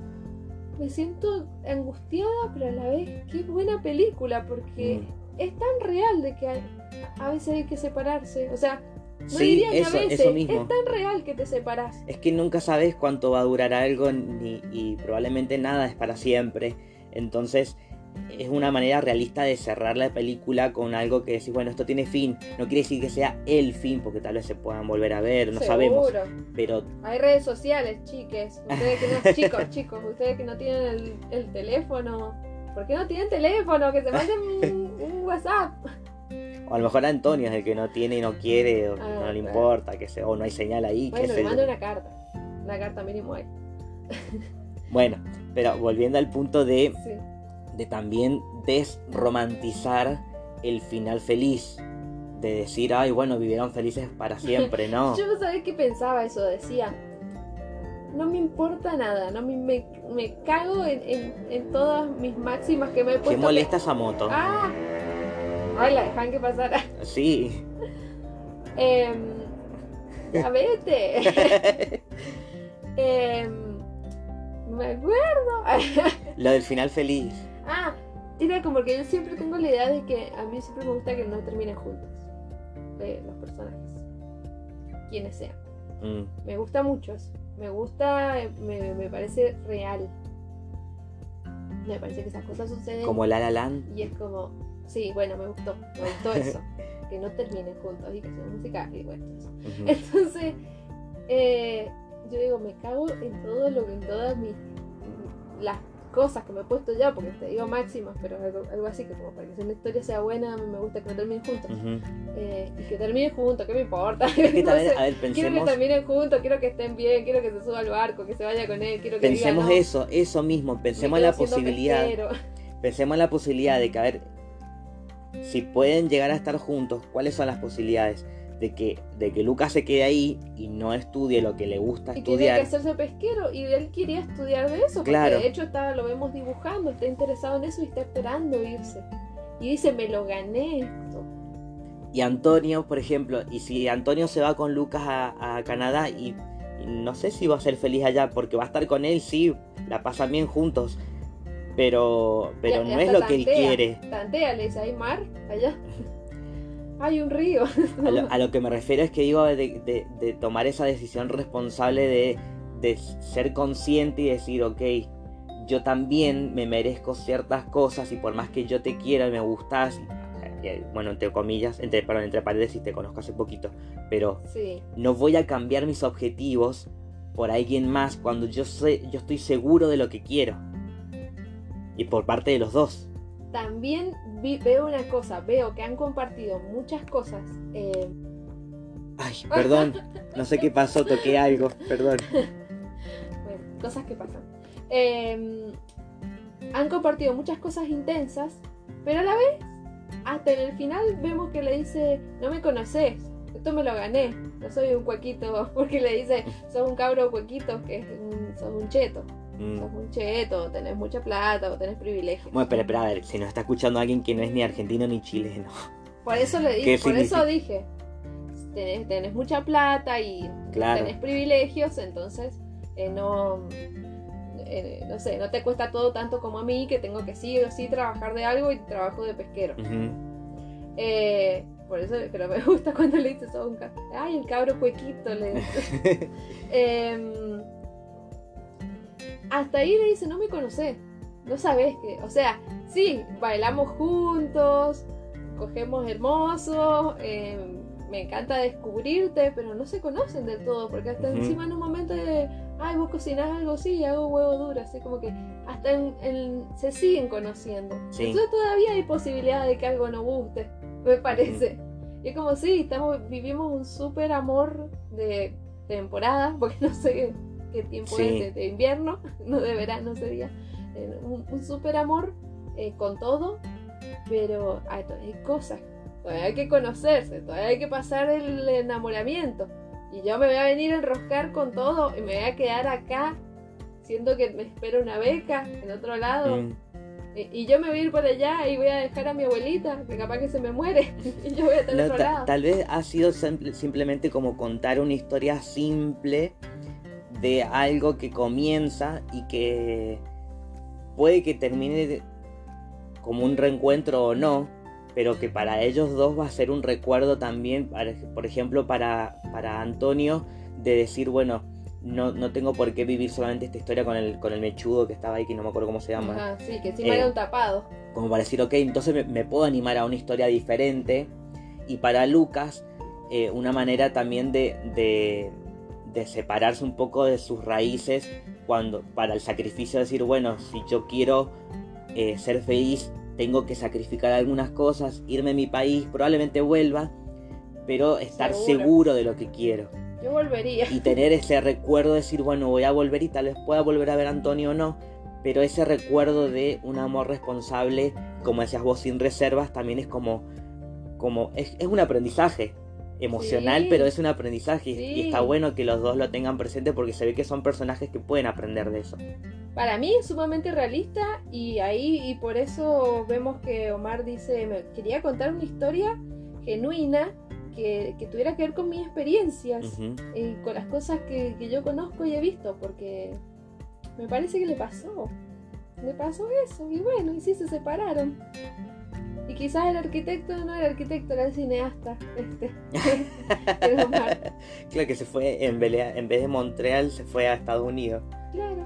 Me siento angustiada, pero a la vez, qué buena película, porque Mm. es tan real de que hay- a veces hay que separarse. O sea, Sí, eso, a veces, eso mismo. es tan real que te separas. Es que nunca sabes cuánto va a durar algo ni, y probablemente nada es para siempre. Entonces es una manera realista de cerrar la película con algo que decís, bueno, esto tiene fin. No quiere decir que sea el fin, porque tal vez se puedan volver a ver, no sabemos. Seguro. Pero Hay redes sociales, chiques. Ustedes que no, chicos, chicos, ustedes que no tienen el, el teléfono. ¿Por qué no tienen teléfono? Que se manden un, un WhatsApp. O a lo mejor Antonio es el que no tiene y no quiere, o Ah, no le claro. importa, que se, o no hay señal ahí, Bueno, que le se mando una carta. Una carta mínimo hay. Bueno, pero volviendo al punto de, Sí. de también desromantizar el final feliz. De decir, ay, bueno, vivieron felices para siempre, ¿no? Yo no sabía qué pensaba eso, decía. No me importa nada, no me, me, me cago en, en, en todas mis máximas que me he ¿Qué puesto. molesta esa moto? ¡Ah! Ay, la dejan que pasara. Sí. Em, ya vete. Em, me acuerdo. Lo del final feliz. ah, era como que yo siempre tengo la idea de que a mí siempre me gusta que no terminen juntos. eh, los personajes. Quienes sean. Mm, Me gusta mucho eso. Me gusta, eh, me, me parece real. Me parece que esas cosas suceden. Como La La Land. Y es como, sí, bueno, me gustó. Me gustó eso. que no terminen juntos y que sea música y bueno, eso. Entonces, eh, yo digo, me cago en todo lo que en todas mis las cosas que me he puesto ya, porque te digo máximas, pero algo, algo así que como para que una historia sea buena, a mí me gusta que no terminen juntos. Eh, y que terminen juntos, ¿qué me importa? Es que No también, sé. a ver, Quiero que pensemos, terminen juntos, quiero que estén bien, quiero que se suba al barco, que se vaya con él, quiero que pensemos diga, no, eso, eso mismo, pensemos en la posibilidad. pensemos en la posibilidad de que, a ver, si pueden llegar a estar juntos, ¿cuáles son las posibilidades? De que, de que Lucas se quede ahí y no estudie lo que le gusta Y tiene que estudiar. hacerse pesquero y él quería estudiar de eso. Claro. Porque de hecho está, lo vemos dibujando, está interesado en eso y está esperando irse. Y dice, me lo gané esto. Y Antonio, por ejemplo, y si Antonio se va con Lucas a, a Canadá y, y no sé si va a ser feliz allá, porque va a estar con él, sí, la pasan bien juntos, pero, pero no es lo que él quiere. Tantea, le dice, hay mar allá. hay un río. A lo, a lo que me refiero es que digo de, de- de tomar esa decisión responsable de, de ser consciente y decir, ok, yo también me merezco ciertas cosas y por más que yo te quiera y me gustas, eh, bueno, entre comillas, entre, perdón, entre paréntesis te conozco hace poquito, pero sí. no voy a cambiar mis objetivos por alguien más cuando yo sé, yo estoy seguro de lo que quiero. Y por parte de los dos. También vi- veo una cosa, veo que han compartido muchas cosas. eh, Ay, perdón, no sé qué pasó, toqué algo, perdón. bueno, cosas que pasan. Eh, han compartido muchas cosas intensas, pero a la vez, hasta en el final vemos que le dice, no me conoces, esto me lo gané, no soy un cuequito, porque le dice, sos un cabro cuequito, que es un, sos un cheto, Mm. sos un cheto, tenés mucha plata o tenés privilegios. Bueno, espera, espera, a ver, si nos está escuchando alguien que no es ni argentino ni chileno. Por eso le ¿Qué dije, por eso dije, tenés, tenés mucha plata y Claro. tenés privilegios, entonces eh, no, eh, no sé, no te cuesta todo tanto como a mí, que tengo que sí o sí trabajar de algo y trabajo de pesquero. Eh, por eso, pero me gusta cuando le dices, "Sos un ca- ay, el cabro cuequito, le dice. Hasta ahí le dice, no me conoces, no sabes que, o sea, sí, bailamos juntos, cogemos hermoso, em, me encanta descubrirte, pero no se conocen del todo, porque hasta encima en un momento de, ay, vos cocinás algo, sí, hago huevo duro, así como que hasta en, en- se siguen conociendo. Sí. Entonces todavía hay posibilidad de que algo no guste, me parece. Y es como sí, estamos, vivimos un súper amor de temporada, porque no sé qué, tiempo Sí. es, de, de invierno, no de verano sería. Eh, Un, un súper amor eh, con todo, pero hay, hay cosas, todavía hay que conocerse, todavía hay que pasar el enamoramiento. Y yo me voy a venir a enroscar con todo y me voy a quedar acá, siendo que me espera una beca en otro lado. Mm. Y, y yo me voy a ir por allá y voy a dejar a mi abuelita, que capaz que se me muere. y yo voy a estar No, otro lado. tal vez ha sido simple- simplemente como contar una historia simple de algo que comienza y que puede que termine como un reencuentro o no, pero que para ellos dos va a ser un recuerdo también, por ejemplo, para, para Antonio, de decir, bueno, no, no tengo por qué vivir solamente esta historia con el, con el mechudo que estaba ahí, que no me acuerdo cómo se llama Ajá, sí, que encima Eh, era un tapado. como para decir, ok, entonces me, me puedo animar a una historia diferente. Y para Lucas, eh, una manera también de, de, de separarse un poco de sus raíces cuando para el sacrificio de decir, bueno, si yo quiero eh, ser feliz, tengo que sacrificar algunas cosas, irme a mi país, probablemente vuelva, pero estar Seguro. seguro de lo que quiero. Yo volvería. Y tener ese recuerdo de decir, bueno, voy a volver y tal vez pueda volver a ver a Antonio o no, pero ese recuerdo de un amor responsable, como decías vos, sin reservas, también es como, como es, es un aprendizaje emocional, Sí. pero es un aprendizaje y- está bueno que los dos lo tengan presente porque se ve que son personajes que pueden aprender de eso. Para mí es sumamente realista y ahí y por eso vemos que Omar dice, me quería contar una historia genuina que, que tuviera que ver con mis experiencias y con las cosas que, que yo conozco y he visto, porque me parece que le pasó. Le pasó eso y bueno, y sí se separaron. Y quizás el arquitecto no era arquitecto, era el cineasta. Este. Claro que se fue, en vez, de, en vez de Montreal, se fue a Estados Unidos. Claro.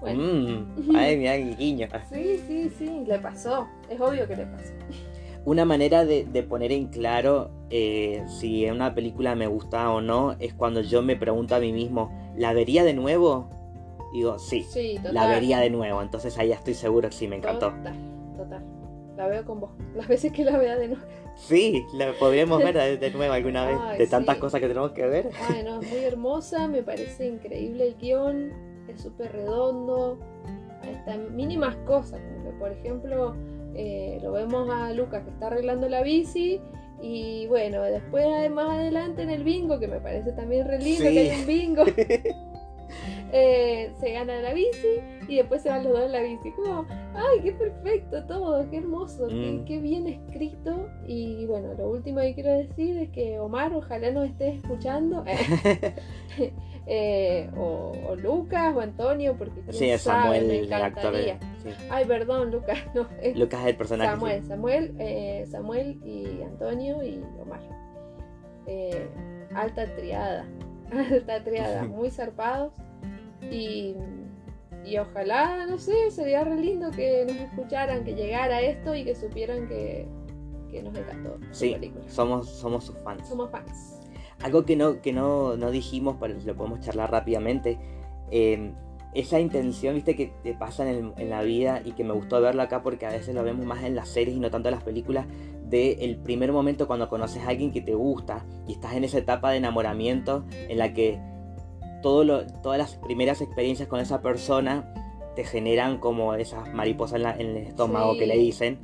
Bueno. Mm, ay, mira, guiño. Sí, sí, sí, le pasó. Es obvio que le pasó. Una manera de, de poner en claro eh, si una película me gusta o no es cuando yo me pregunto a mí mismo, ¿la vería de nuevo? Digo, sí, la vería de nuevo. Entonces ahí ya estoy seguro que sí, me encantó. Total, total. La veo con vos. Las veces que la vea de nuevo. Sí, la podríamos ver de, de nuevo alguna vez. Ay, de tantas sí. cosas que tenemos que ver. Ay, no, es muy hermosa, me parece increíble el guion, es súper redondo. estas mínimas cosas, como que por ejemplo eh, lo vemos a Lucas que está arreglando la bici y bueno, después más adelante en el bingo, que me parece también re lindo Sí. que hay un bingo, eh, se gana la bici y después se van los dos en la bici. Como, ay, qué perfecto todo, qué hermoso, qué, Mm. qué bien escrito. Y bueno, lo último que quiero decir es que Omar, ojalá nos estés escuchando. Eh, o, o Lucas o Antonio, porque Sí, es sabe, Samuel, me el actor. sí. Ay, perdón, Lucas, no, es Lucas es el personaje. Samuel, sí. Samuel, eh, Samuel y Antonio y Omar. Eh, alta triada, alta triada, muy zarpados. Y, y ojalá, no sé, sería re lindo que nos escucharan, que llegara esto y que supieran que, que nos encantó su Sí, película. somos, somos sus fans. Somos fans. Algo que no, que no, no dijimos, pero lo podemos charlar rápidamente. eh, esa intención, viste, que te pasa en, el- en la vida y que me gustó verlo acá porque a veces lo vemos más en las series y no tanto en las películas, de el primer momento cuando conoces a alguien que te gusta y estás en esa etapa de enamoramiento en la que todo lo- todas las primeras experiencias con esa persona te generan como esas mariposas en, la- en el estómago Sí. que le dicen,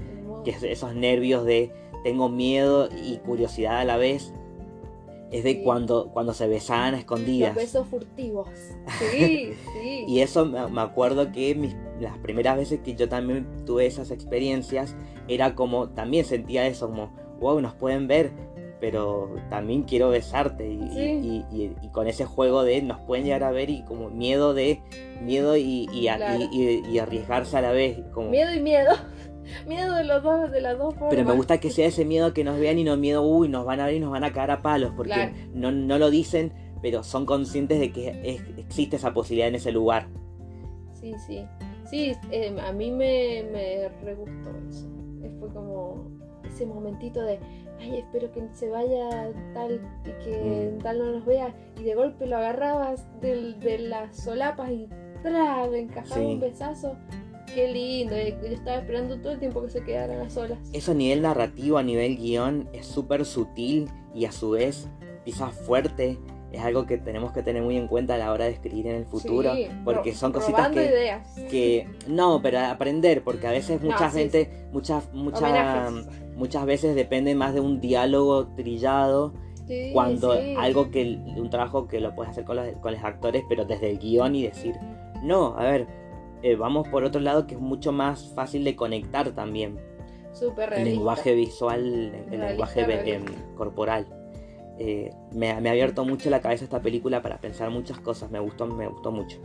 que es esos nervios de tengo miedo y curiosidad a la vez, es de Sí. cuando, cuando se besaban a Los escondidas. besos furtivos. Sí, sí. Y eso me, me acuerdo que mis, las primeras veces que yo también tuve esas experiencias, era como, también sentía eso, como, wow, nos pueden ver, pero también quiero besarte. Y, Sí. y- y- y con ese juego de nos pueden llegar a ver y como miedo de, miedo y, Claro. arriesgarse a la vez. Como, Miedo y miedo. Miedo de los dos, de las dos formas. Pero me gusta que sea ese miedo que nos vean y no miedo, uy, nos van a ver y nos van a cagar a palos, porque Claro. no, no lo dicen, pero son conscientes de que es- existe esa posibilidad en ese lugar. Sí, sí. Sí, eh, a mí me, me re gustó eso. Fue como ese momentito de, ay, espero que se vaya tal y que Mm. tal no nos vea. Y de golpe lo agarrabas del- de las solapas y ¡tra! le encajaba Sí. un besazo. Qué lindo. eh, Yo estaba esperando todo el tiempo que se quedaran a solas. Eso a nivel narrativo, a nivel guion, es súper sutil y a su vez quizás fuerte. Es algo que tenemos que tener muy en cuenta a la hora de escribir en el futuro, Sí, porque son cositas que, ideas. que no, pero aprender, porque a veces No, mucha sí, gente, muchas, muchas. Muchas veces depende más de un diálogo trillado Sí, cuando sí. algo que un trabajo que lo puedes hacer con los, con los actores pero desde el guion y decir no a ver eh, vamos por otro lado que es mucho más fácil de conectar también Súper el lenguaje visual el lenguaje em, corporal Eh, me, me ha abierto mucho la cabeza esta película para pensar muchas cosas me gustó me gustó mucho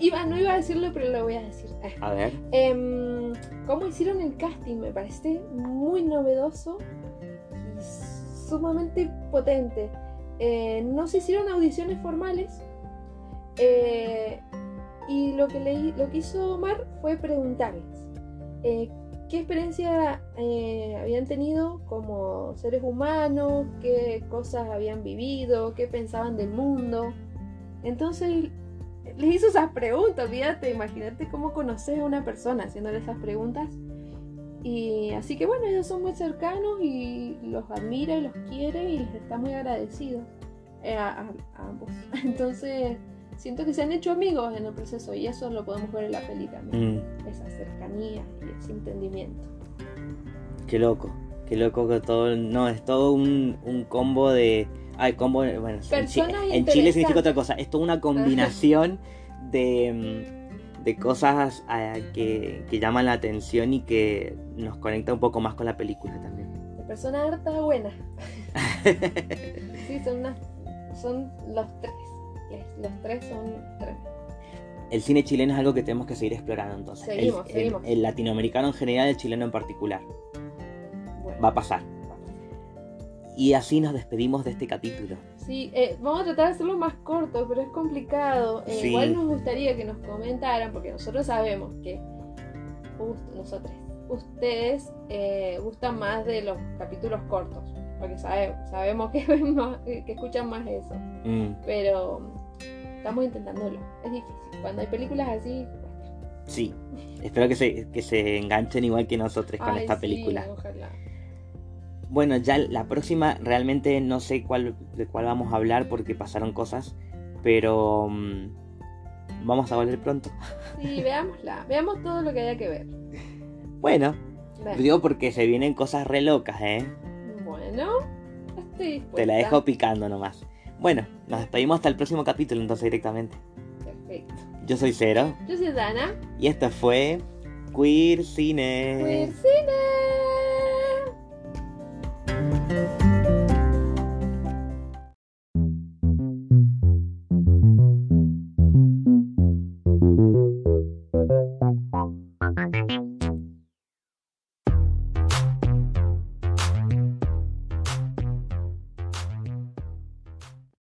Iba, no iba a decirlo, pero lo voy a decir. Eh. a ver Em, ¿Cómo hicieron el casting? Me parece muy novedoso y sumamente potente. Eh, no se hicieron audiciones formales eh, y lo que, leí, lo que hizo Omar fue preguntarles eh, qué experiencia eh, habían tenido como seres humanos, qué cosas habían vivido, qué pensaban del mundo. Entonces les hizo esas preguntas, fíjate, imagínate cómo conoces a una persona haciéndole esas preguntas. Y así que bueno, ellos son muy cercanos y los admira y los quiere y les está muy agradecido eh, a, a- a ambos. Entonces, siento que se han hecho amigos en el proceso y eso lo podemos ver en la peli también. Mm, Esa cercanía y ese entendimiento. qué loco qué loco que todo no es todo un, un combo de Ay, combo, bueno, en, Personas en Chile significa otra cosa. Es toda una combinación de, mm, de cosas ah, que, que llaman la atención y que nos conecta un poco más con la película también. De persona harta buena. Sí, son unas, son los tres. Los tres son tres. El cine chileno es algo que tenemos que seguir explorando entonces. El- Seguimos, el, seguimos. el latinoamericano en general, el chileno en particular. Bueno. Va a pasar. Y así nos despedimos de este capítulo. Sí, eh, vamos a tratar de hacerlo más corto, pero es complicado. Eh, Sí. Igual nos gustaría que nos comentaran, porque nosotros sabemos que nosotros, ustedes eh, gustan más de los capítulos cortos, porque sabe- sabemos que, ven más- que escuchan más eso. Mm, Pero estamos intentándolo. Es difícil. Cuando hay películas así, sí. Espero que se, que se enganchen igual que nosotros con Ay, esta sí, película. ojalá. Bueno, ya la próxima realmente no sé cuál, de cuál vamos a hablar porque pasaron cosas, pero mm, vamos a volver pronto. Sí, veámosla. Veamos todo lo que haya que ver. Bueno, Ve. digo porque se vienen cosas re locas, ¿eh? Bueno, estoy dispuesta. Te la dejo picando nomás. Bueno, nos despedimos hasta el próximo capítulo entonces directamente. Perfecto. Yo soy Cero Yo soy Dana. y esto fue Queer Cine. Queer Cine.